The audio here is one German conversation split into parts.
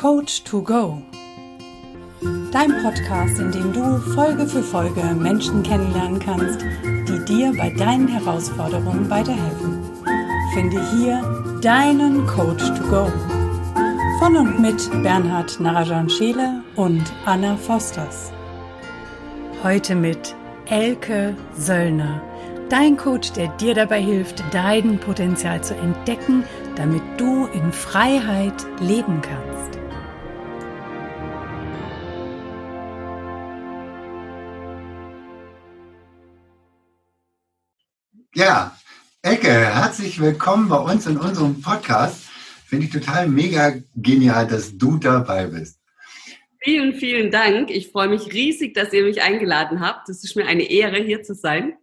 Coach to Go. Dein Podcast, in dem du Folge für Folge Menschen kennenlernen kannst, die dir bei deinen Herausforderungen weiterhelfen. Finde hier deinen Coach to Go. Von und mit Bernhard Narajan Scheele und Anna Fosters. Heute mit Elke Söllner Dein Coach, der dir dabei hilft, dein Potenzial zu entdecken, damit du in Freiheit leben kannst. Herzlich willkommen bei uns in unserem Podcast. Finde ich total mega genial, dass du dabei bist. Vielen, vielen Dank. Ich freue mich riesig, dass ihr mich eingeladen habt. Es ist mir eine Ehre, hier zu sein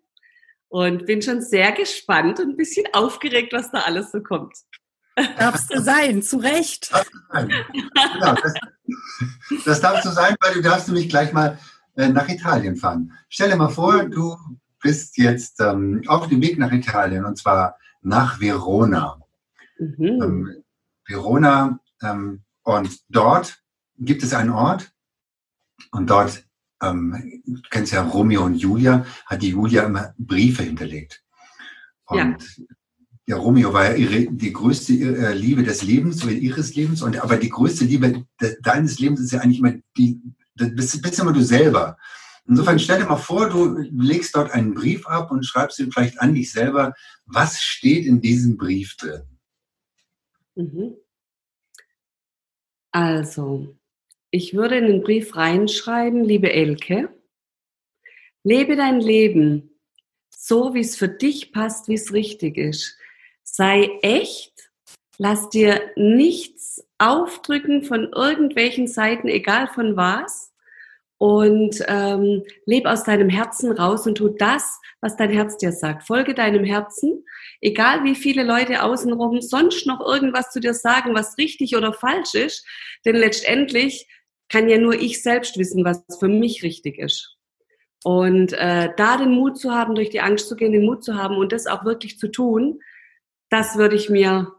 und bin schon sehr gespannt und ein bisschen aufgeregt, was da alles so kommt. Darfst du sein, zu Recht. Genau, das, das darfst du sein, weil du darfst nämlich gleich mal äh, nach Italien fahren. Stell dir mal vor, du bist jetzt ähm, auf dem Weg nach Italien und zwar nach Verona. Mhm. Ähm, Verona ähm, und dort gibt es einen Ort und dort ähm, du kennst ja Romeo und Julia, hat die Julia immer Briefe hinterlegt. Und ja. ja Romeo war ja ihre, die größte äh, Liebe des Lebens oder ihres Lebens. Und aber die größte Liebe de, deines Lebens ist ja eigentlich immer die, bist, bist immer du selber. Insofern stell dir mal vor, du legst dort einen Brief ab und schreibst ihn vielleicht an dich selber. Was steht in diesem Brief drin? Mhm. Also, ich würde in den Brief reinschreiben, liebe Elke, lebe dein Leben so, wie es für dich passt, wie es richtig ist. Sei echt, lass dir nichts aufdrücken von irgendwelchen Seiten, egal von was. Und ähm, lebe aus deinem Herzen raus und tu das, was dein Herz dir sagt. Folge deinem Herzen, egal wie viele Leute außenrum sonst noch irgendwas zu dir sagen, was richtig oder falsch ist. Denn letztendlich kann ja nur ich selbst wissen, was für mich richtig ist. Und äh, da den Mut zu haben, durch die Angst zu gehen, den Mut zu haben und das auch wirklich zu tun, das würde ich mir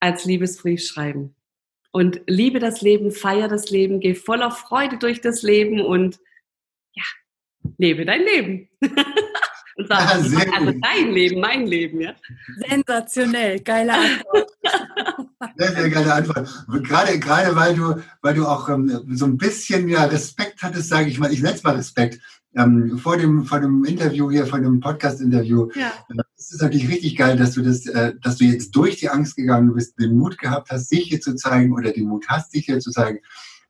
als Liebesbrief schreiben. Und liebe das Leben, feier das Leben, geh voller Freude durch das Leben und ja, lebe dein Leben. Und sag, ja, sehr also dein Leben, mein Leben, ja. Sensationell, geile Antwort. Sehr, sehr geile Antwort. Gerade, gerade weil du, weil du auch ähm, so ein bisschen ja, Respekt hattest, sage ich mal, ich nenne es mal Respekt, ähm, vor, dem, vor dem Interview hier, vor dem Podcast-Interview. Ja. Äh, es ist natürlich richtig geil, dass du das, äh, dass du jetzt durch die Angst gegangen bist, den Mut gehabt hast, sich hier zu zeigen oder den Mut hast, sich hier zu zeigen.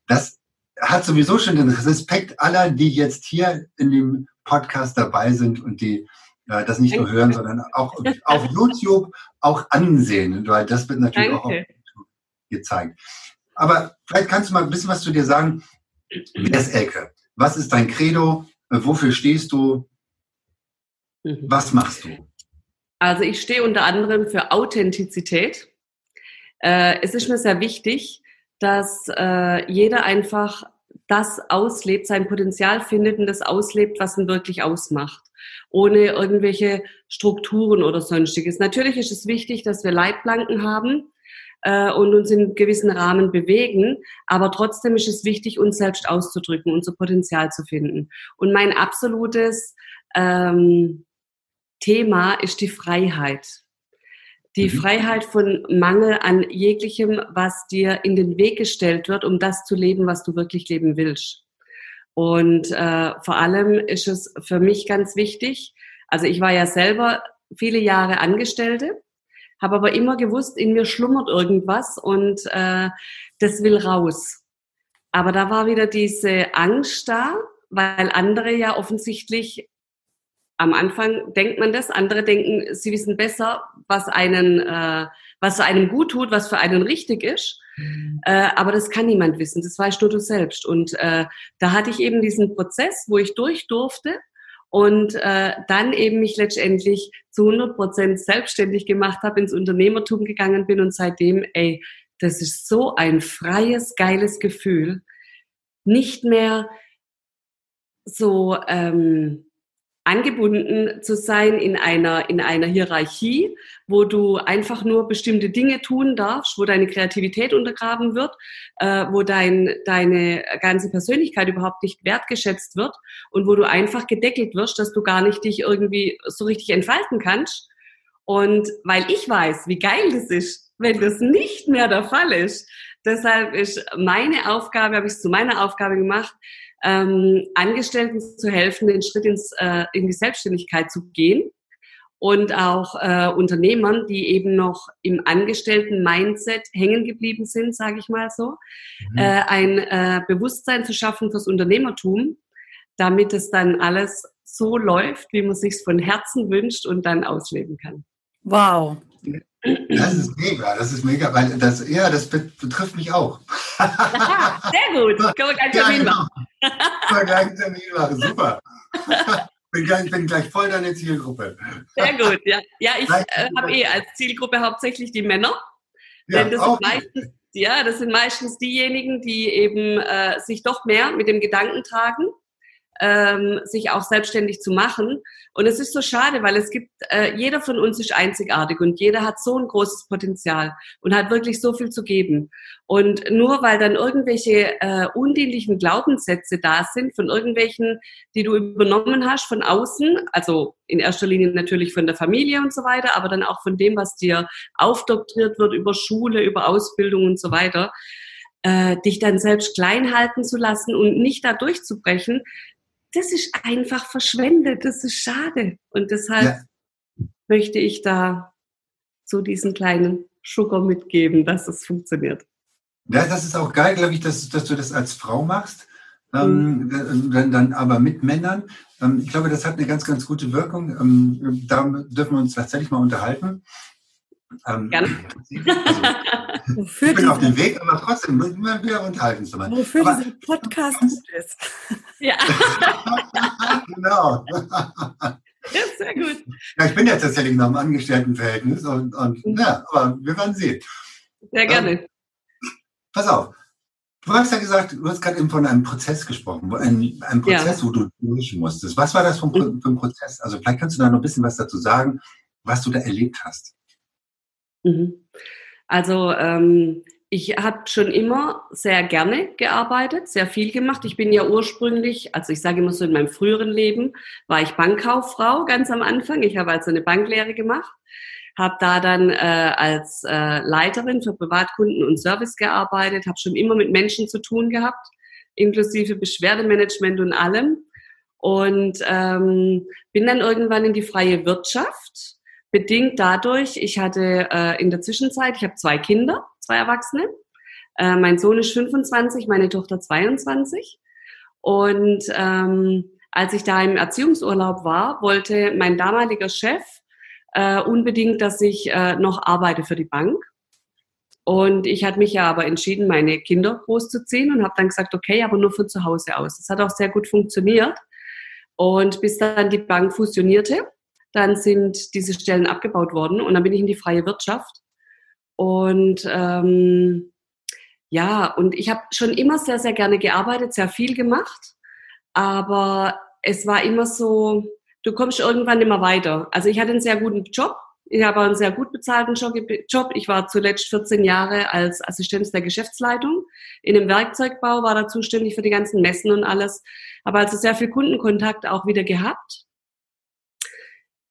Das hat sowieso schon den Respekt aller, die jetzt hier in dem Podcast dabei sind und die äh, das nicht nur hören, sondern auch auf YouTube auch ansehen, weil das wird natürlich Danke. auch auf YouTube gezeigt. Aber vielleicht kannst du mal ein bisschen was zu dir sagen. Wer ist Elke? Was ist dein Credo? Wofür stehst du? Mhm. Was machst du? Also ich stehe unter anderem für Authentizität. Äh, es ist mir sehr wichtig, dass äh, jeder einfach das auslebt, sein Potenzial findet und das auslebt, was ihn wirklich ausmacht. Ohne irgendwelche Strukturen oder sonstiges. Natürlich ist es wichtig, dass wir Leitplanken haben äh, und uns in gewissen Rahmen bewegen, aber trotzdem ist es wichtig, uns selbst auszudrücken, unser Potenzial zu finden. Und mein absolutes ähm, Thema ist die Freiheit. Die mhm. Freiheit von Mangel an jeglichem, was dir in den Weg gestellt wird, um das zu leben, was du wirklich leben willst. Und äh, vor allem ist es für mich ganz wichtig, also ich war ja selber viele Jahre Angestellte, habe aber immer gewusst, in mir schlummert irgendwas und äh, das will raus. Aber da war wieder diese Angst da, weil andere ja offensichtlich am Anfang denkt man das, andere denken, sie wissen besser, was einen, äh, was einem gut tut, was für einen richtig ist. Mhm. Äh, aber das kann niemand wissen, das weißt nur du selbst. Und äh, da hatte ich eben diesen Prozess, wo ich durch durfte und äh, dann eben mich letztendlich zu 100 Prozent selbstständig gemacht habe, ins Unternehmertum gegangen bin und seitdem, ey, das ist so ein freies, geiles Gefühl. Nicht mehr so, ähm, angebunden zu sein in einer, in einer Hierarchie, wo du einfach nur bestimmte Dinge tun darfst, wo deine Kreativität untergraben wird, äh, wo dein, deine ganze Persönlichkeit überhaupt nicht wertgeschätzt wird und wo du einfach gedeckelt wirst, dass du gar nicht dich irgendwie so richtig entfalten kannst. Und weil ich weiß, wie geil das ist, wenn das nicht mehr der Fall ist, deshalb ist meine Aufgabe, habe ich es zu meiner Aufgabe gemacht, ähm, Angestellten zu helfen, den Schritt ins, äh, in die Selbstständigkeit zu gehen und auch äh, Unternehmern, die eben noch im Angestellten-Mindset hängen geblieben sind, sage ich mal so, mhm. äh, ein äh, Bewusstsein zu schaffen fürs Unternehmertum, damit es dann alles so läuft, wie man sich von Herzen wünscht und dann ausleben kann. Wow. Das ist mega, das ist mega, weil das, ja, das betrifft mich auch. Aha, sehr gut. Können wir gleich Termin ja, genau. machen. Können wir gleich Termin machen, super. Bin gleich, bin gleich voll deine Zielgruppe. Sehr gut, ja. Ja, ich äh, habe eh als Zielgruppe hauptsächlich die Männer. Ja, denn das sind, meistens, ja, das sind meistens diejenigen, die eben äh, sich doch mehr mit dem Gedanken tragen, ähm, sich auch selbstständig zu machen. Und es ist so schade, weil es gibt, äh, jeder von uns ist einzigartig und jeder hat so ein großes Potenzial und hat wirklich so viel zu geben. Und nur weil dann irgendwelche äh, undienlichen Glaubenssätze da sind, von irgendwelchen, die du übernommen hast von außen, also in erster Linie natürlich von der Familie und so weiter, aber dann auch von dem, was dir aufdoktriert wird über Schule, über Ausbildung und so weiter, äh, dich dann selbst klein halten zu lassen und nicht da durchzubrechen, das ist einfach verschwendet, das ist schade. Und deshalb ja. möchte ich da so diesen kleinen Sugar mitgeben, dass es funktioniert. Ja, das ist auch geil, glaube ich, dass, dass du das als Frau machst. Ähm, mhm. dann, dann aber mit Männern. Ähm, ich glaube, das hat eine ganz, ganz gute Wirkung. Ähm, da dürfen wir uns tatsächlich mal unterhalten. Ähm, Gerne. Also, Wofür ich bin auf dem Weg, aber trotzdem, wir unterhalten uns mal. Wofür aber, dieser Podcast gut ist. Ja. genau. Ja, sehr gut. Ja, ich bin ja tatsächlich noch im Angestelltenverhältnis und, und mhm. ja, aber wir werden sehen. Sehr gerne. Ähm, pass auf. Du hast ja gesagt, du hast gerade eben von einem Prozess gesprochen, ein, ein Prozess, ja. wo du durch musstest. Was war das für ein, für ein Prozess? Also vielleicht kannst du da noch ein bisschen was dazu sagen, was du da erlebt hast. Mhm. Also ähm, ich habe schon immer sehr gerne gearbeitet, sehr viel gemacht. Ich bin ja ursprünglich, also ich sage immer so in meinem früheren Leben, war ich Bankkauffrau ganz am Anfang. Ich habe also eine Banklehre gemacht, habe da dann äh, als äh, Leiterin für Privatkunden und Service gearbeitet, habe schon immer mit Menschen zu tun gehabt, inklusive Beschwerdemanagement und allem. Und ähm, bin dann irgendwann in die freie Wirtschaft bedingt dadurch, ich hatte äh, in der Zwischenzeit, ich habe zwei Kinder, zwei Erwachsene. Äh, mein Sohn ist 25, meine Tochter 22. Und ähm, als ich da im Erziehungsurlaub war, wollte mein damaliger Chef äh, unbedingt, dass ich äh, noch arbeite für die Bank. Und ich hatte mich ja aber entschieden, meine Kinder großzuziehen und habe dann gesagt, okay, aber nur von zu Hause aus. Das hat auch sehr gut funktioniert. Und bis dann die Bank fusionierte, dann sind diese Stellen abgebaut worden und dann bin ich in die freie Wirtschaft. Und ähm, ja, und ich habe schon immer sehr, sehr gerne gearbeitet, sehr viel gemacht, aber es war immer so, du kommst irgendwann immer weiter. Also ich hatte einen sehr guten Job, ich habe einen sehr gut bezahlten Job. Ich war zuletzt 14 Jahre als Assistenz der Geschäftsleitung in einem Werkzeugbau, war da zuständig für die ganzen Messen und alles. Aber also sehr viel Kundenkontakt auch wieder gehabt.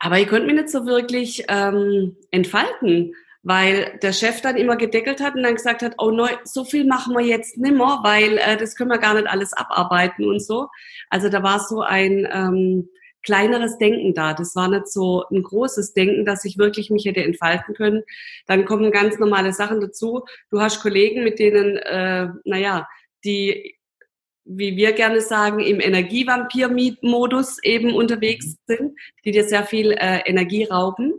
Aber ich konnte mich nicht so wirklich ähm, entfalten, weil der Chef dann immer gedeckelt hat und dann gesagt hat, oh neu, so viel machen wir jetzt nimmer, weil äh, das können wir gar nicht alles abarbeiten und so. Also da war so ein ähm, kleineres Denken da. Das war nicht so ein großes Denken, dass ich wirklich mich hätte entfalten können. Dann kommen ganz normale Sachen dazu. Du hast Kollegen, mit denen, äh, naja, die wie wir gerne sagen, im Energievampir-Modus eben unterwegs mhm. sind, die dir sehr viel äh, Energie rauben.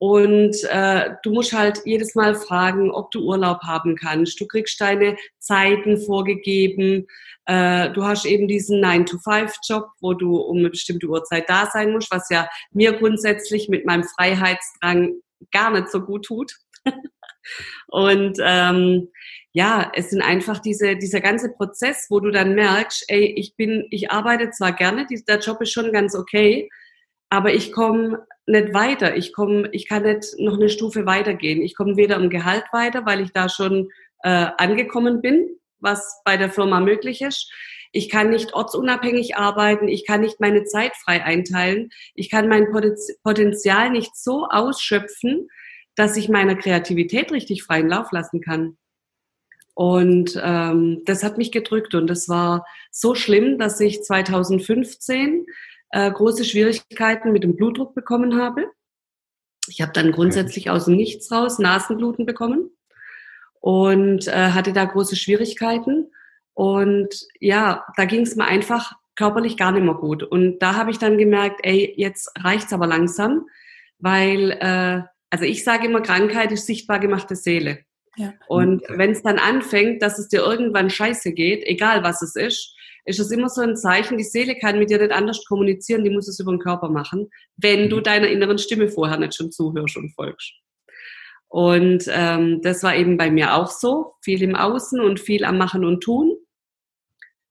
Und äh, du musst halt jedes Mal fragen, ob du Urlaub haben kannst. Du kriegst deine Zeiten vorgegeben. Äh, du hast eben diesen 9-to-5-Job, wo du um eine bestimmte Uhrzeit da sein musst, was ja mir grundsätzlich mit meinem Freiheitsdrang gar nicht so gut tut. Und ähm, ja, es sind einfach diese, dieser ganze Prozess, wo du dann merkst, ey, ich bin, ich arbeite zwar gerne, der Job ist schon ganz okay, aber ich komme nicht weiter. Ich komme, ich kann nicht noch eine Stufe weitergehen. Ich komme weder im Gehalt weiter, weil ich da schon äh, angekommen bin, was bei der Firma möglich ist. Ich kann nicht ortsunabhängig arbeiten. Ich kann nicht meine Zeit frei einteilen. Ich kann mein Potenzial nicht so ausschöpfen, dass ich meiner Kreativität richtig freien Lauf lassen kann. Und ähm, das hat mich gedrückt und das war so schlimm, dass ich 2015 äh, große Schwierigkeiten mit dem Blutdruck bekommen habe. Ich habe dann grundsätzlich aus dem Nichts raus Nasenbluten bekommen und äh, hatte da große Schwierigkeiten. Und ja, da ging es mir einfach körperlich gar nicht mehr gut. Und da habe ich dann gemerkt, ey, jetzt reicht's aber langsam, weil, äh, also ich sage immer, Krankheit ist sichtbar gemachte Seele. Ja. Und wenn es dann anfängt, dass es dir irgendwann scheiße geht, egal was es ist, ist es immer so ein Zeichen, die Seele kann mit dir nicht anders kommunizieren, die muss es über den Körper machen, wenn du mhm. deiner inneren Stimme vorher nicht schon zuhörst und folgst. Und ähm, das war eben bei mir auch so, viel im Außen und viel am Machen und Tun.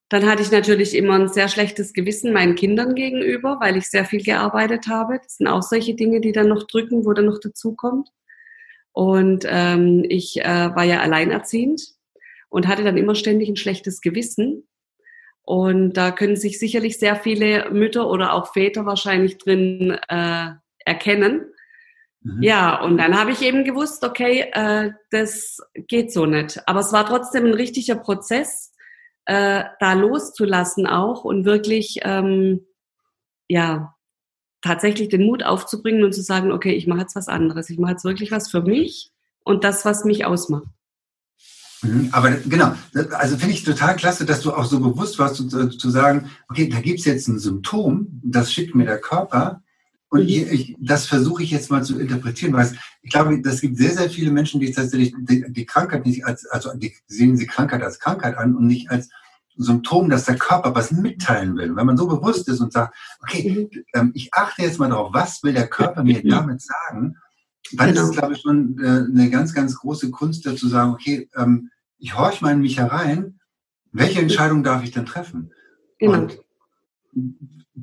Dann hatte ich natürlich immer ein sehr schlechtes Gewissen meinen Kindern gegenüber, weil ich sehr viel gearbeitet habe. Das sind auch solche Dinge, die dann noch drücken, wo dann noch dazukommt. Und ähm, ich äh, war ja alleinerziehend und hatte dann immer ständig ein schlechtes Gewissen, und da können sich sicherlich sehr viele Mütter oder auch Väter wahrscheinlich drin äh, erkennen. Mhm. Ja, und dann habe ich eben gewusst, okay, äh, das geht so nicht. Aber es war trotzdem ein richtiger Prozess, äh, da loszulassen auch und wirklich, ähm, ja, tatsächlich den Mut aufzubringen und zu sagen, okay, ich mache jetzt was anderes. Ich mache jetzt wirklich was für mich und das, was mich ausmacht. Mhm, aber genau, also finde ich total klasse, dass du auch so bewusst warst, zu, zu sagen, okay, da gibt es jetzt ein Symptom, das schickt mir der Körper und mhm. ich, ich, das versuche ich jetzt mal zu interpretieren, weil ich glaube, es gibt sehr, sehr viele Menschen, die tatsächlich die, die Krankheit nicht als, also die sehen sie Krankheit als Krankheit an und nicht als Symptom, dass der Körper was mitteilen will. Wenn man so bewusst ist und sagt, okay, mhm. ähm, ich achte jetzt mal darauf, was will der Körper mir mhm. damit sagen, dann genau. ist es, glaube ich, schon äh, eine ganz, ganz große Kunst, da zu sagen, okay, ähm, ich horche mal in mich herein, welche Entscheidung darf ich denn treffen? Genau. Und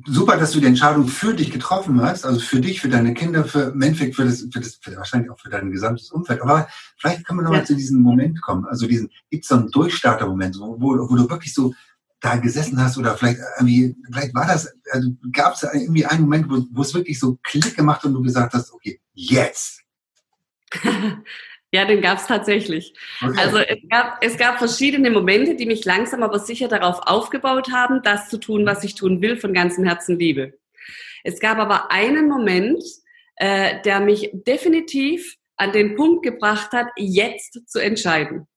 super, dass du die Entscheidung für dich getroffen hast, also für dich, für deine Kinder, für Endeffekt für das, für das für wahrscheinlich auch für dein gesamtes Umfeld. Aber vielleicht können wir nochmal ja. zu diesem Moment kommen. Also diesen, gibt es so einen Durchstarter-Moment, wo, wo, wo du wirklich so da gesessen hast oder vielleicht irgendwie, vielleicht war das, also gab es irgendwie einen Moment, wo, wo es wirklich so Klick gemacht und du gesagt hast, okay, jetzt. ja, den gab es tatsächlich. Okay. Also es gab, es gab verschiedene Momente, die mich langsam aber sicher darauf aufgebaut haben, das zu tun, was ich tun will, von ganzem Herzen liebe. Es gab aber einen Moment, äh, der mich definitiv an den Punkt gebracht hat, jetzt zu entscheiden.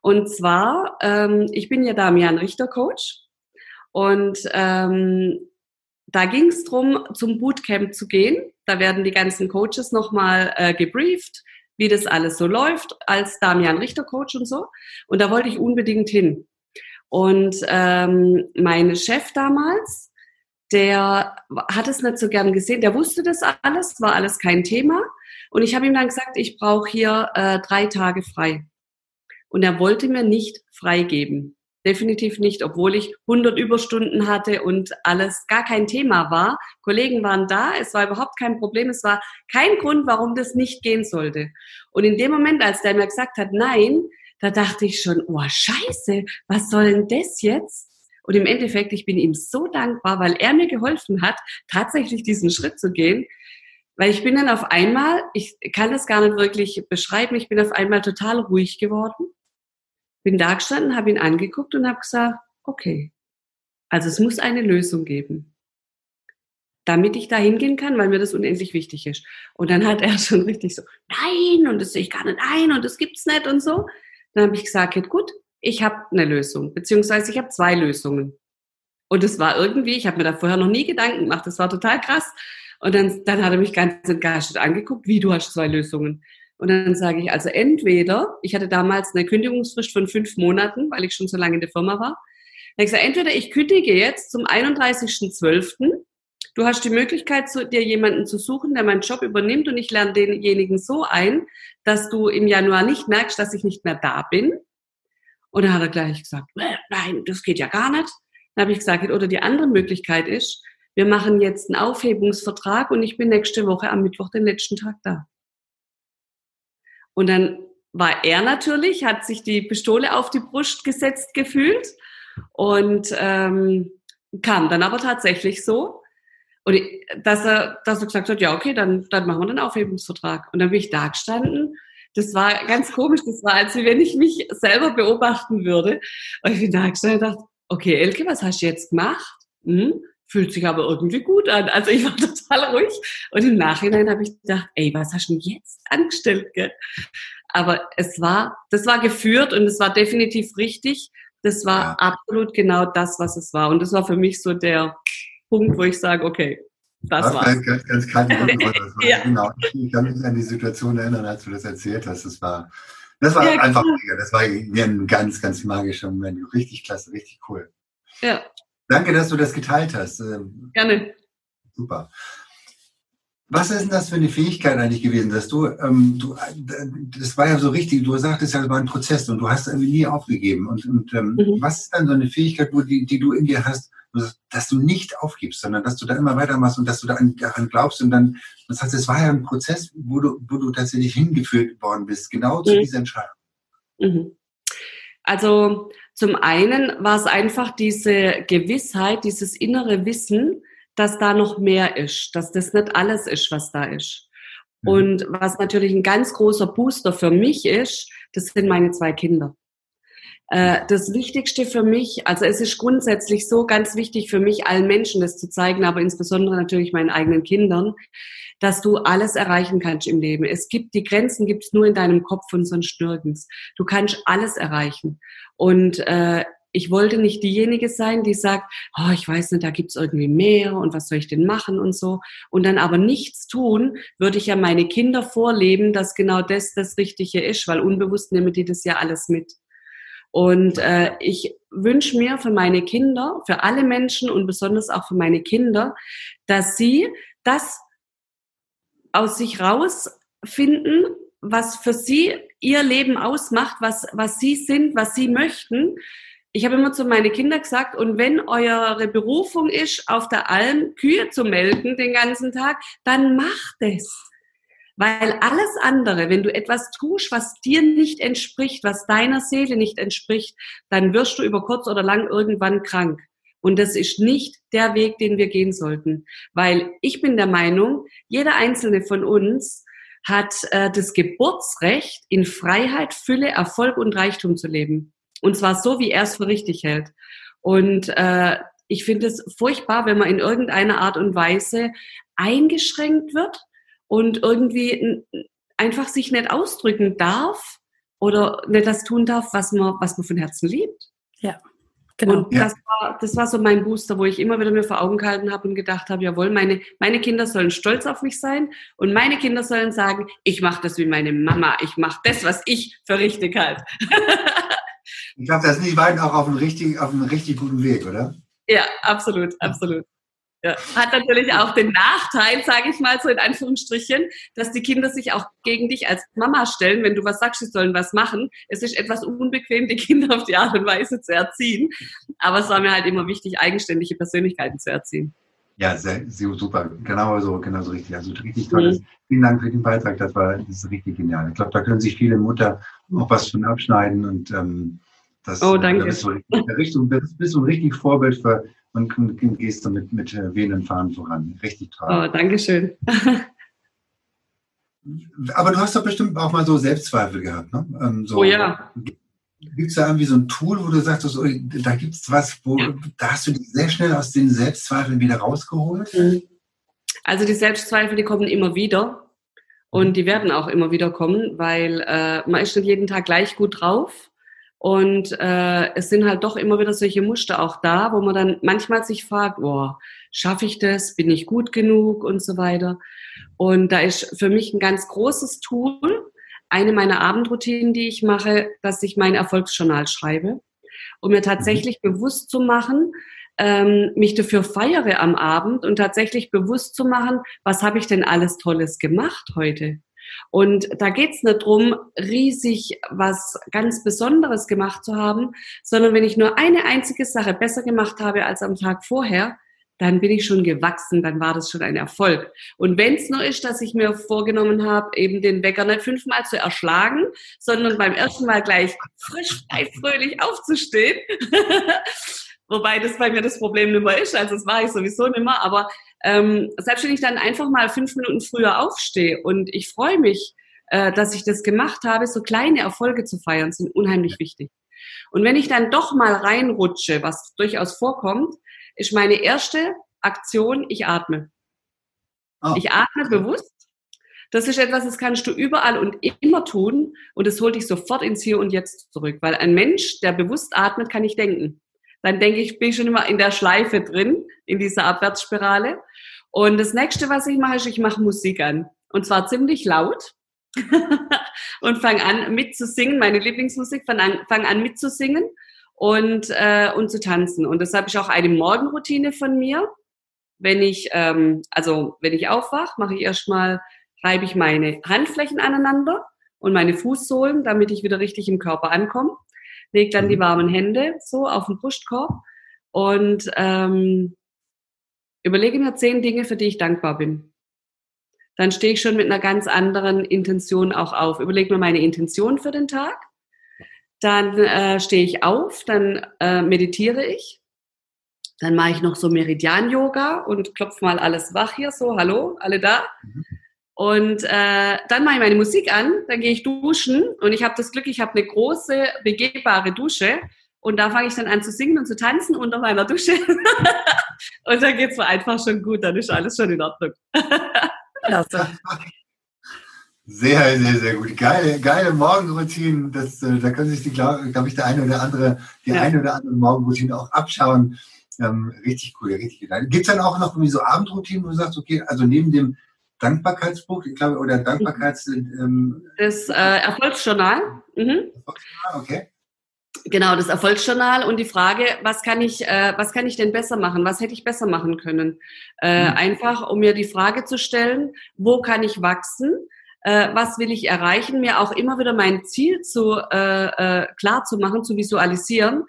Und zwar, ähm, ich bin ja Damian Richter Coach und ähm, da ging es darum, zum Bootcamp zu gehen. Da werden die ganzen Coaches nochmal äh, gebrieft, wie das alles so läuft, als Damian Richter Coach und so. Und da wollte ich unbedingt hin. Und ähm, mein Chef damals, der hat es nicht so gern gesehen, der wusste das alles, war alles kein Thema. Und ich habe ihm dann gesagt, ich brauche hier äh, drei Tage frei. Und er wollte mir nicht freigeben. Definitiv nicht, obwohl ich 100 Überstunden hatte und alles gar kein Thema war. Kollegen waren da, es war überhaupt kein Problem, es war kein Grund, warum das nicht gehen sollte. Und in dem Moment, als der mir gesagt hat, nein, da dachte ich schon, oh scheiße, was soll denn das jetzt? Und im Endeffekt, ich bin ihm so dankbar, weil er mir geholfen hat, tatsächlich diesen Schritt zu gehen. Weil ich bin dann auf einmal, ich kann das gar nicht wirklich beschreiben, ich bin auf einmal total ruhig geworden bin da gestanden, habe ihn angeguckt und habe gesagt, okay, also es muss eine Lösung geben, damit ich da hingehen kann, weil mir das unendlich wichtig ist. Und dann hat er schon richtig so, nein, und das sehe ich gar nicht ein und das gibt's nicht und so. Dann habe ich gesagt, gut, ich habe eine Lösung, beziehungsweise ich habe zwei Lösungen. Und es war irgendwie, ich habe mir da vorher noch nie Gedanken gemacht, das war total krass. Und dann, dann hat er mich ganz entgeistert angeguckt, wie du hast zwei Lösungen. Und dann sage ich also entweder, ich hatte damals eine Kündigungsfrist von fünf Monaten, weil ich schon so lange in der Firma war. Dann habe ich gesagt, entweder ich kündige jetzt zum 31.12., Du hast die Möglichkeit, dir jemanden zu suchen, der meinen Job übernimmt und ich lerne denjenigen so ein, dass du im Januar nicht merkst, dass ich nicht mehr da bin. Und dann hat er gleich gesagt, nein, das geht ja gar nicht. Dann habe ich gesagt, oder die andere Möglichkeit ist, wir machen jetzt einen Aufhebungsvertrag und ich bin nächste Woche am Mittwoch den letzten Tag da. Und dann war er natürlich, hat sich die Pistole auf die Brust gesetzt gefühlt und ähm, kam dann aber tatsächlich so. Und ich, dass er, dass er gesagt hat, ja, okay, dann, dann machen wir den Aufhebungsvertrag. Und dann bin ich da gestanden. Das war ganz komisch. Das war, als wenn ich mich selber beobachten würde. Und ich bin da gestanden und dachte, okay, Elke, was hast du jetzt gemacht? Hm? Fühlt sich aber irgendwie gut an. Also ich war total ruhig. Und im Nachhinein habe ich gedacht, ey, was hast du denn jetzt angestellt? Gell? Aber es war, das war geführt und es war definitiv richtig. Das war ja. absolut genau das, was es war. Und das war für mich so der Punkt, wo ich sage, okay, das war ganz, ganz, ganz kalt ja. Genau. Ich kann mich an die Situation erinnern, als du das erzählt hast. Das war, das war ja, einfach, cool. das war mir ein ganz, ganz magischer Moment. Richtig klasse, richtig cool. Ja. Danke, dass du das geteilt hast. Ähm, Gerne. Super. Was ist denn das für eine Fähigkeit eigentlich gewesen, dass du, ähm, du das war ja so richtig, du sagtest ja, es war ein Prozess und du hast irgendwie nie aufgegeben. Und, und ähm, mhm. was ist dann so eine Fähigkeit, wo die, die du in dir hast, dass du nicht aufgibst, sondern dass du da immer weitermachst und dass du daran, daran glaubst und dann, das heißt, es war ja ein Prozess, wo du, wo du tatsächlich hingeführt worden bist, genau mhm. zu dieser Entscheidung. Mhm. Also zum einen war es einfach diese Gewissheit, dieses innere Wissen, dass da noch mehr ist, dass das nicht alles ist, was da ist. Mhm. Und was natürlich ein ganz großer Booster für mich ist, das sind meine zwei Kinder. Äh, das Wichtigste für mich, also es ist grundsätzlich so ganz wichtig für mich, allen Menschen das zu zeigen, aber insbesondere natürlich meinen eigenen Kindern, dass du alles erreichen kannst im Leben. Es gibt, die Grenzen gibt es nur in deinem Kopf und sonst nirgends. Du kannst alles erreichen. Und äh, ich wollte nicht diejenige sein, die sagt, oh, ich weiß nicht, da gibt's irgendwie mehr und was soll ich denn machen und so. Und dann aber nichts tun, würde ich ja meine Kinder vorleben, dass genau das das Richtige ist, weil unbewusst nehmen die das ja alles mit. Und äh, ich wünsche mir für meine Kinder, für alle Menschen und besonders auch für meine Kinder, dass sie das aus sich rausfinden, was für sie ihr Leben ausmacht, was, was sie sind, was sie möchten ich habe immer zu meinen Kindern gesagt, und wenn eure Berufung ist, auf der Alm Kühe zu melken den ganzen Tag, dann macht es. Weil alles andere, wenn du etwas tust, was dir nicht entspricht, was deiner Seele nicht entspricht, dann wirst du über kurz oder lang irgendwann krank. Und das ist nicht der Weg, den wir gehen sollten. Weil ich bin der Meinung, jeder einzelne von uns hat äh, das Geburtsrecht, in Freiheit, Fülle, Erfolg und Reichtum zu leben. Und zwar so, wie er es für richtig hält. Und äh, ich finde es furchtbar, wenn man in irgendeiner Art und Weise eingeschränkt wird und irgendwie einfach sich nicht ausdrücken darf oder nicht das tun darf, was man, was man von Herzen liebt. Ja. Genau. Und das, war, das war so mein Booster, wo ich immer wieder mir vor Augen gehalten habe und gedacht habe, jawohl, meine, meine Kinder sollen stolz auf mich sein und meine Kinder sollen sagen, ich mache das wie meine Mama, ich mache das, was ich für richtig halte. Ich glaube, da sind die beiden auch auf einem richtig, auf einem richtig guten Weg, oder? Ja, absolut, absolut. Ja. Hat natürlich auch den Nachteil, sage ich mal so in Anführungsstrichen, dass die Kinder sich auch gegen dich als Mama stellen, wenn du was sagst, sie sollen was machen. Es ist etwas unbequem, die Kinder auf die Art und Weise zu erziehen. Aber es war mir halt immer wichtig, eigenständige Persönlichkeiten zu erziehen. Ja, sehr, sehr super. Genau so, genau so richtig. Also richtig toll. Mhm. Vielen Dank für den Beitrag. Das war das ist richtig genial. Ich glaube, da können sich viele Mutter auch was von abschneiden und ähm, das, oh, danke. Da bist du, Richtung, bist du ein richtig Vorbild für und, und gehst du mit, mit äh, wehenden Fahnen voran. Richtig toll. Oh, danke schön. Aber du hast doch bestimmt auch mal so Selbstzweifel gehabt, ne? Ähm, so, oh ja. Gibt es da irgendwie so ein Tool, wo du sagst, so, da gibt es was, wo ja. da hast du dich sehr schnell aus den Selbstzweifeln wieder rausgeholt? Mhm. Also die Selbstzweifel, die kommen immer wieder und die werden auch immer wieder kommen, weil äh, man ist nicht jeden Tag gleich gut drauf. Und äh, es sind halt doch immer wieder solche Muster auch da, wo man dann manchmal sich fragt, boah, schaffe ich das? Bin ich gut genug? Und so weiter. Und da ist für mich ein ganz großes Tool, eine meiner Abendroutinen, die ich mache, dass ich mein Erfolgsjournal schreibe, um mir tatsächlich mhm. bewusst zu machen, ähm, mich dafür feiere am Abend und tatsächlich bewusst zu machen, was habe ich denn alles Tolles gemacht heute? Und da geht's nicht drum, riesig was ganz Besonderes gemacht zu haben, sondern wenn ich nur eine einzige Sache besser gemacht habe als am Tag vorher, dann bin ich schon gewachsen, dann war das schon ein Erfolg. Und wenn es nur ist, dass ich mir vorgenommen habe, eben den Wecker nicht fünfmal zu erschlagen, sondern beim ersten Mal gleich frisch, fröhlich aufzustehen. Wobei das bei mir das Problem nicht mehr ist, also das war ich sowieso nicht mehr. Aber ähm, selbst wenn ich dann einfach mal fünf Minuten früher aufstehe und ich freue mich, äh, dass ich das gemacht habe, so kleine Erfolge zu feiern, sind unheimlich wichtig. Und wenn ich dann doch mal reinrutsche, was durchaus vorkommt, ist meine erste Aktion, ich atme. Oh. Ich atme bewusst. Das ist etwas, das kannst du überall und immer tun und es holt dich sofort ins Hier und Jetzt zurück, weil ein Mensch, der bewusst atmet, kann nicht denken. Dann denke ich, bin ich schon immer in der Schleife drin, in dieser Abwärtsspirale. Und das nächste, was ich mache, ist, ich mache Musik an. Und zwar ziemlich laut. und fange an mitzusingen, meine Lieblingsmusik, fange an, fang an mitzusingen und, äh, und zu tanzen. Und das habe ich auch eine Morgenroutine von mir. Wenn ich, ähm, also wenn ich aufwache, mache ich erstmal, reibe ich meine Handflächen aneinander und meine Fußsohlen, damit ich wieder richtig im Körper ankomme. Leg dann die mhm. warmen Hände so auf den Brustkorb und ähm, überlege mir zehn Dinge, für die ich dankbar bin. Dann stehe ich schon mit einer ganz anderen Intention auch auf. Überlege mir meine Intention für den Tag dann äh, stehe ich auf, dann äh, meditiere ich. Dann mache ich noch so Meridian-Yoga und klopfe mal alles wach hier, so, hallo, alle da. Mhm. Und äh, dann mache ich meine Musik an, dann gehe ich duschen und ich habe das Glück, ich habe eine große, begehbare Dusche und da fange ich dann an zu singen und zu tanzen unter meiner Dusche. und dann geht es mir einfach schon gut, dann ist alles schon in Ordnung. Klasse. Sehr, sehr, sehr gut. Geile, geile Morgenroutinen. Das, äh, da können sich, die, glaube glaub ich, der eine oder andere, die ja. eine oder andere Morgenroutine auch abschauen. Ähm, richtig cool, richtig gut. Gibt es dann auch noch irgendwie so Abendroutinen, wo du sagst, okay, also neben dem Dankbarkeitsbuch, ich glaube, oder Dankbarkeits... Ähm, das äh, Erfolgsjournal. Mhm. Okay. Genau, das Erfolgsjournal und die Frage, was kann ich, äh, was kann ich denn besser machen? Was hätte ich besser machen können? Äh, mhm. Einfach, um mir die Frage zu stellen, wo kann ich wachsen? äh, was will ich erreichen, mir auch immer wieder mein Ziel zu äh, äh, klar zu machen, zu visualisieren,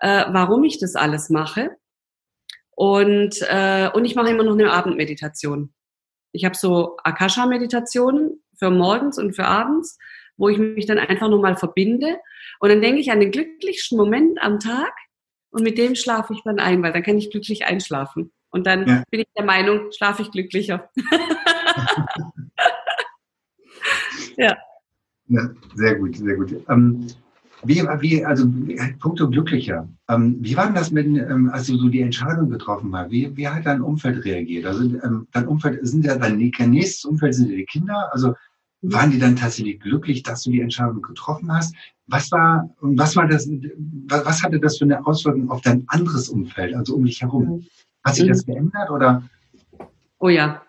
äh, warum ich das alles mache. Und, äh, und ich mache immer noch eine Abendmeditation. Ich habe so Akasha-Meditationen für morgens und für abends, wo ich mich dann einfach nochmal verbinde. Und dann denke ich an den glücklichsten Moment am Tag und mit dem schlafe ich dann ein, weil dann kann ich glücklich einschlafen. Und dann ja. bin ich der Meinung, schlafe ich glücklicher. Ja. ja. Sehr gut, sehr gut. Ähm, wie, wie, also punkto glücklicher. Ähm, wie war denn das, mit, ähm, als du so die Entscheidung getroffen hast? Wie, wie hat dein Umfeld reagiert? Also ähm, dein Umfeld sind ja dein nächstes Umfeld sind ja die Kinder. Also waren die dann tatsächlich glücklich, dass du die Entscheidung getroffen hast? Was war, was war das, was, was hatte das für eine Auswirkung auf dein anderes Umfeld, also um dich herum? Hat sich das geändert oder? Oh ja,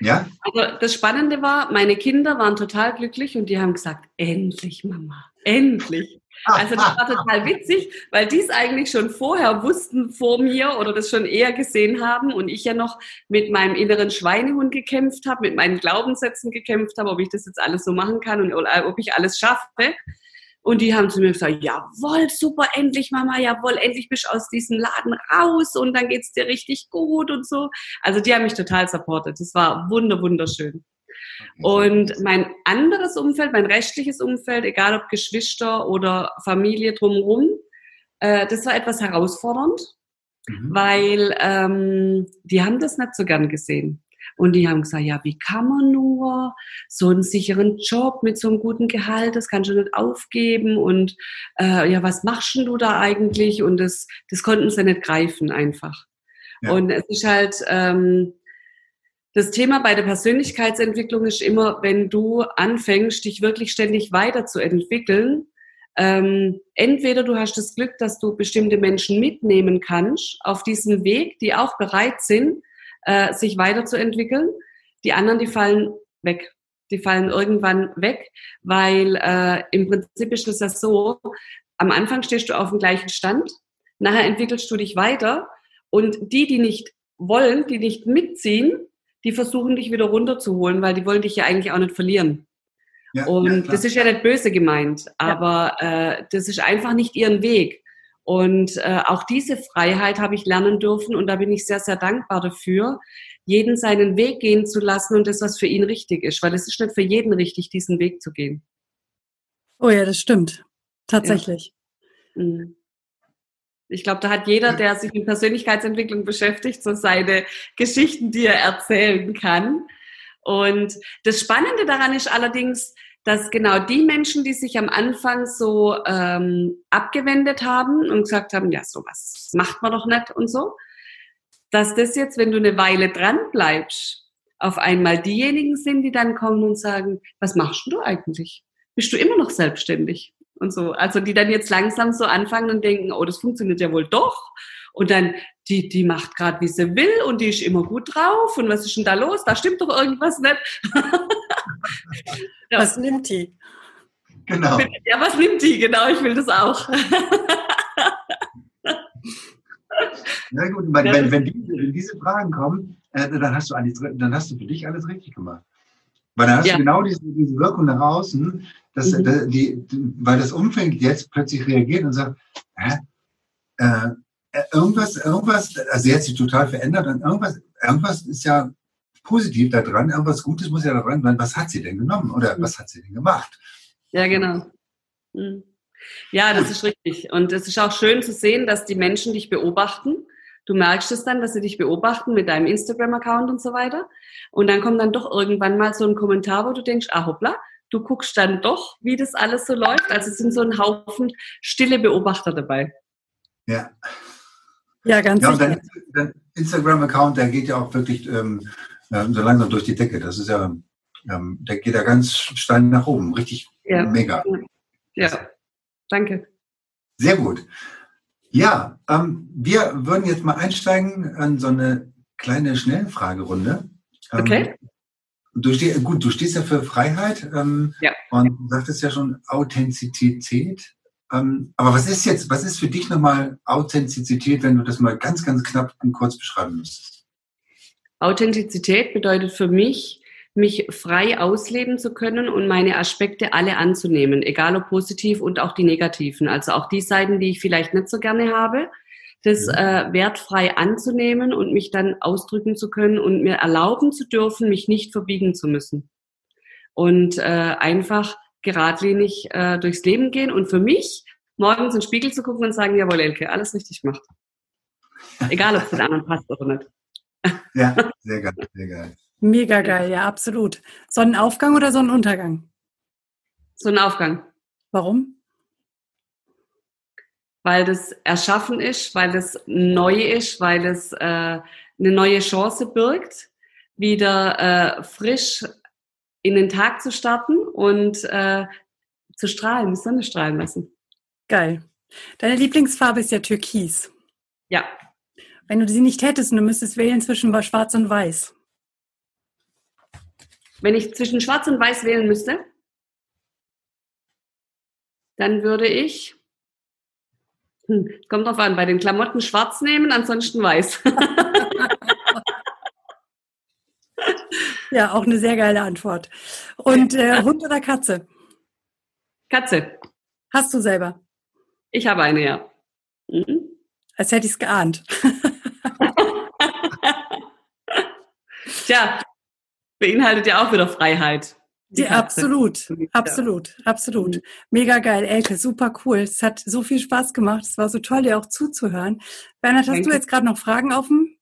ja? Also das Spannende war, meine Kinder waren total glücklich und die haben gesagt, endlich Mama, endlich. Also das war total witzig, weil die es eigentlich schon vorher wussten vor mir oder das schon eher gesehen haben und ich ja noch mit meinem inneren Schweinehund gekämpft habe, mit meinen Glaubenssätzen gekämpft habe, ob ich das jetzt alles so machen kann und ob ich alles schaffe. Und die haben zu mir gesagt, jawohl, super, endlich Mama, jawohl, endlich bist du aus diesem Laden raus und dann geht's dir richtig gut und so. Also die haben mich total supportet. Das war wunder, wunderschön. Und mein anderes Umfeld, mein rechtliches Umfeld, egal ob Geschwister oder Familie drumherum, äh, das war etwas herausfordernd, mhm. weil ähm, die haben das nicht so gern gesehen. Und die haben gesagt, ja, wie kann man nur so einen sicheren Job mit so einem guten Gehalt, das kannst du nicht aufgeben und äh, ja, was machst du da eigentlich? Und das, das konnten sie nicht greifen einfach. Ja. Und es ist halt, ähm, das Thema bei der Persönlichkeitsentwicklung ist immer, wenn du anfängst, dich wirklich ständig weiterzuentwickeln, ähm, entweder du hast das Glück, dass du bestimmte Menschen mitnehmen kannst auf diesem Weg, die auch bereit sind, äh, sich weiterzuentwickeln. Die anderen, die fallen weg. Die fallen irgendwann weg, weil äh, im Prinzip ist es ja so, am Anfang stehst du auf dem gleichen Stand, nachher entwickelst du dich weiter, Und die, die nicht wollen, die nicht mitziehen, die versuchen dich wieder runterzuholen, weil die wollen dich ja eigentlich auch nicht verlieren. Ja, und ja, das ist ja nicht böse gemeint, aber ja. äh, das ist einfach nicht ihren Weg. Und äh, auch diese Freiheit habe ich lernen dürfen und da bin ich sehr, sehr dankbar dafür, jeden seinen Weg gehen zu lassen und das, was für ihn richtig ist, weil es ist nicht für jeden richtig, diesen Weg zu gehen. Oh ja, das stimmt. Tatsächlich. Mhm. Ich glaube, da hat jeder, der sich mit Persönlichkeitsentwicklung beschäftigt, so seine Geschichten, die er erzählen kann. Und das Spannende daran ist allerdings, dass genau die Menschen, die sich am Anfang so ähm, abgewendet haben und gesagt haben, ja, sowas macht man doch nicht und so, dass das jetzt, wenn du eine Weile dran bleibst, auf einmal diejenigen sind, die dann kommen und sagen, was machst du eigentlich? Bist du immer noch selbstständig? und so. Also die dann jetzt langsam so anfangen und denken, oh, das funktioniert ja wohl doch. Und dann, die, die macht gerade, wie sie will und die ist immer gut drauf. Und was ist denn da los? Da stimmt doch irgendwas nicht. ja. Was nimmt die? Genau. Ja, was nimmt die? Genau, ich will das auch. Na gut, wenn, wenn, wenn, diese, wenn diese Fragen kommen, äh, dann, hast du alles, dann hast du für dich alles richtig gemacht. Weil dann hast ja. du genau diese, diese Wirkung nach außen, dass, mhm. die, weil das Umfeld jetzt plötzlich reagiert und sagt, hä? Äh, irgendwas, irgendwas, also sie hat sich total verändert und irgendwas, irgendwas ist ja positiv da dran, irgendwas Gutes muss ja da dran sein. Was hat sie denn genommen oder mhm. was hat sie denn gemacht? Ja, genau. Mhm. Ja, das ist richtig. Und es ist auch schön zu sehen, dass die Menschen dich beobachten Du merkst es dann, dass sie dich beobachten mit deinem Instagram-Account und so weiter. Und dann kommt dann doch irgendwann mal so ein Kommentar, wo du denkst, ah hoppla, du guckst dann doch, wie das alles so läuft. Also es sind so ein Haufen stille Beobachter dabei. Ja. Ja, ganz ja, sicher. Dein, Instagram-Account, der geht ja auch wirklich ähm, ähm, so langsam durch die Decke. Das ist ja, ähm, der geht ja ganz steil nach oben. Richtig ja. mega. Ja, danke. Sehr gut. Ja, ähm, wir würden jetzt mal einsteigen an so eine kleine Schnellfragerunde. Ähm, okay. Du steh, gut, du stehst ja für Freiheit ähm, ja. und du sagtest ja schon Authentizität. Ähm, aber was ist jetzt, was ist für dich nochmal Authentizität, wenn du das mal ganz, ganz knapp und kurz beschreiben müsstest? Authentizität bedeutet für mich, mich frei ausleben zu können und meine Aspekte alle anzunehmen, egal ob positiv und auch die negativen. Also auch die Seiten, die ich vielleicht nicht so gerne habe, das äh, wertfrei anzunehmen und mich dann ausdrücken zu können und mir erlauben zu dürfen, mich nicht verbiegen zu müssen. Und äh, einfach geradlinig äh, durchs Leben gehen und für mich morgens in den Spiegel zu gucken und sagen, jawohl, Elke, alles richtig gemacht. Egal, ob es den anderen passt oder nicht. Ja, sehr geil, sehr geil. Mega geil, ja, absolut. Sonnenaufgang oder Sonnenuntergang? Sonnenaufgang. Warum? Weil das erschaffen ist, weil das neu ist, weil es äh, eine neue Chance birgt, wieder äh, frisch in den Tag zu starten und äh, zu strahlen, die Sonne strahlen lassen. Geil. Deine Lieblingsfarbe ist ja Türkis. Ja. Wenn du sie nicht hättest und du müsstest wählen zwischen Schwarz und Weiß. Wenn ich zwischen Schwarz und Weiß wählen müsste, dann würde ich, hm, kommt drauf an, bei den Klamotten schwarz nehmen, ansonsten weiß. ja, auch eine sehr geile Antwort. Und äh, Hund oder Katze? Katze. Hast du selber? Ich habe eine, ja. Mhm. Als hätte ich es geahnt. Tja, beinhaltet ja auch wieder Freiheit. Ja, absolut, absolut, absolut. Mhm. Mega geil, Elke, super cool. Es hat so viel Spaß gemacht. Es war so toll, dir auch zuzuhören. Bernhard, hast Danke. du jetzt gerade noch Fragen offen?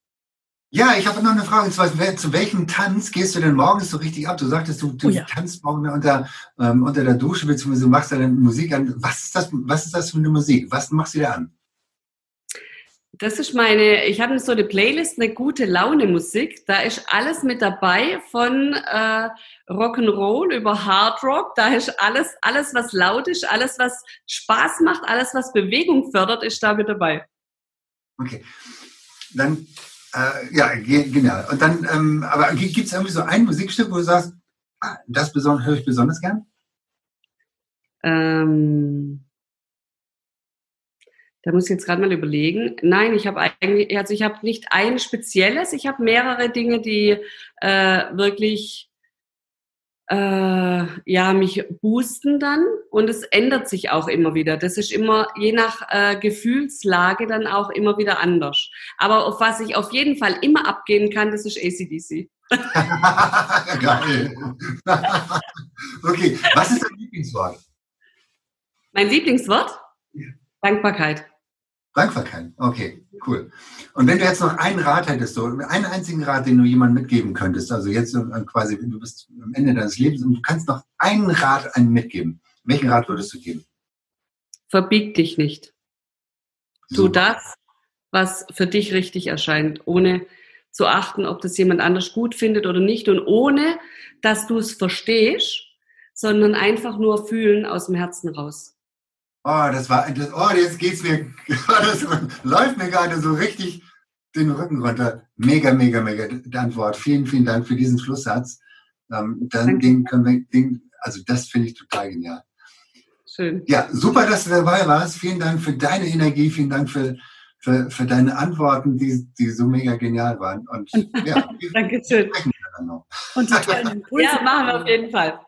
Ja, ich habe noch eine Frage. Und zwar, zu welchem Tanz gehst du denn morgens so richtig ab? Du sagtest, du, du oh ja. tanzt morgen unter, ähm, unter der Dusche, beziehungsweise du machst deine Musik an. Was ist, das, was ist das für eine Musik? Was machst du da an? Das ist meine, ich habe so eine Playlist, eine gute Laune Musik. Da ist alles mit dabei, von äh, Rock'n'Roll über Hard Rock. Da ist alles, alles was laut ist, alles was Spaß macht, alles was Bewegung fördert, ist da mit dabei. Okay, dann äh, ja genau. Und dann, ähm, aber gibt es irgendwie so ein Musikstück, wo du sagst, ah, das höre ich besonders gern? Ähm Da muss ich jetzt gerade mal überlegen. Nein, ich habe eigentlich, also ich habe nicht ein spezielles, ich habe mehrere Dinge, die äh, wirklich äh, ja mich boosten dann und es ändert sich auch immer wieder. Das ist immer je nach äh, Gefühlslage dann auch immer wieder anders. Aber auf was ich auf jeden Fall immer abgehen kann, das ist ACDC. Geil. okay, was ist dein Lieblingswort? Mein Lieblingswort? Ja. Dankbarkeit. Dankbarkeit, okay, cool. Und wenn du jetzt noch einen Rat hättest, so einen einzigen Rat, den du jemandem mitgeben könntest, also jetzt quasi, du bist am Ende deines Lebens und du kannst noch einen Rat einem mitgeben. Welchen Rat würdest du geben? Verbieg dich nicht. Tu das, was für dich richtig erscheint, ohne zu achten, ob das jemand anders gut findet oder nicht und ohne, dass du es verstehst, sondern einfach nur fühlen aus dem Herzen raus. Oh, das war, das, oh, jetzt geht's mir, das läuft mir gerade so richtig den Rücken runter. Mega, mega, mega Antwort. Vielen, vielen Dank für diesen Schlusssatz. Ähm, dann, den können wir, den, also das finde ich total genial. Schön. Ja, super, dass du dabei warst. Vielen Dank für deine Energie, vielen Dank für, für, für deine Antworten, die, die so mega genial waren. Und ja, Dankeschön. Und die tollen Impulse. Ja, machen wir auf jeden Fall.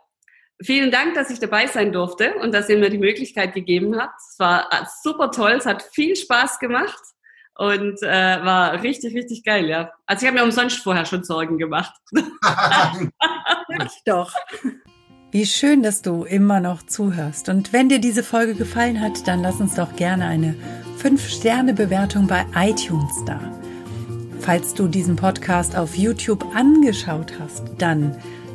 Vielen Dank, dass ich dabei sein durfte und dass ihr mir die Möglichkeit gegeben habt. Es war äh, super toll, es hat viel Spaß gemacht und äh, war richtig, richtig geil, ja. Also ich habe mir umsonst vorher schon Sorgen gemacht. Doch. Wie schön, dass du immer noch zuhörst. Und wenn dir diese Folge gefallen hat, dann lass uns doch gerne eine 5-Sterne-Bewertung bei iTunes da. Falls du diesen Podcast auf YouTube angeschaut hast, dann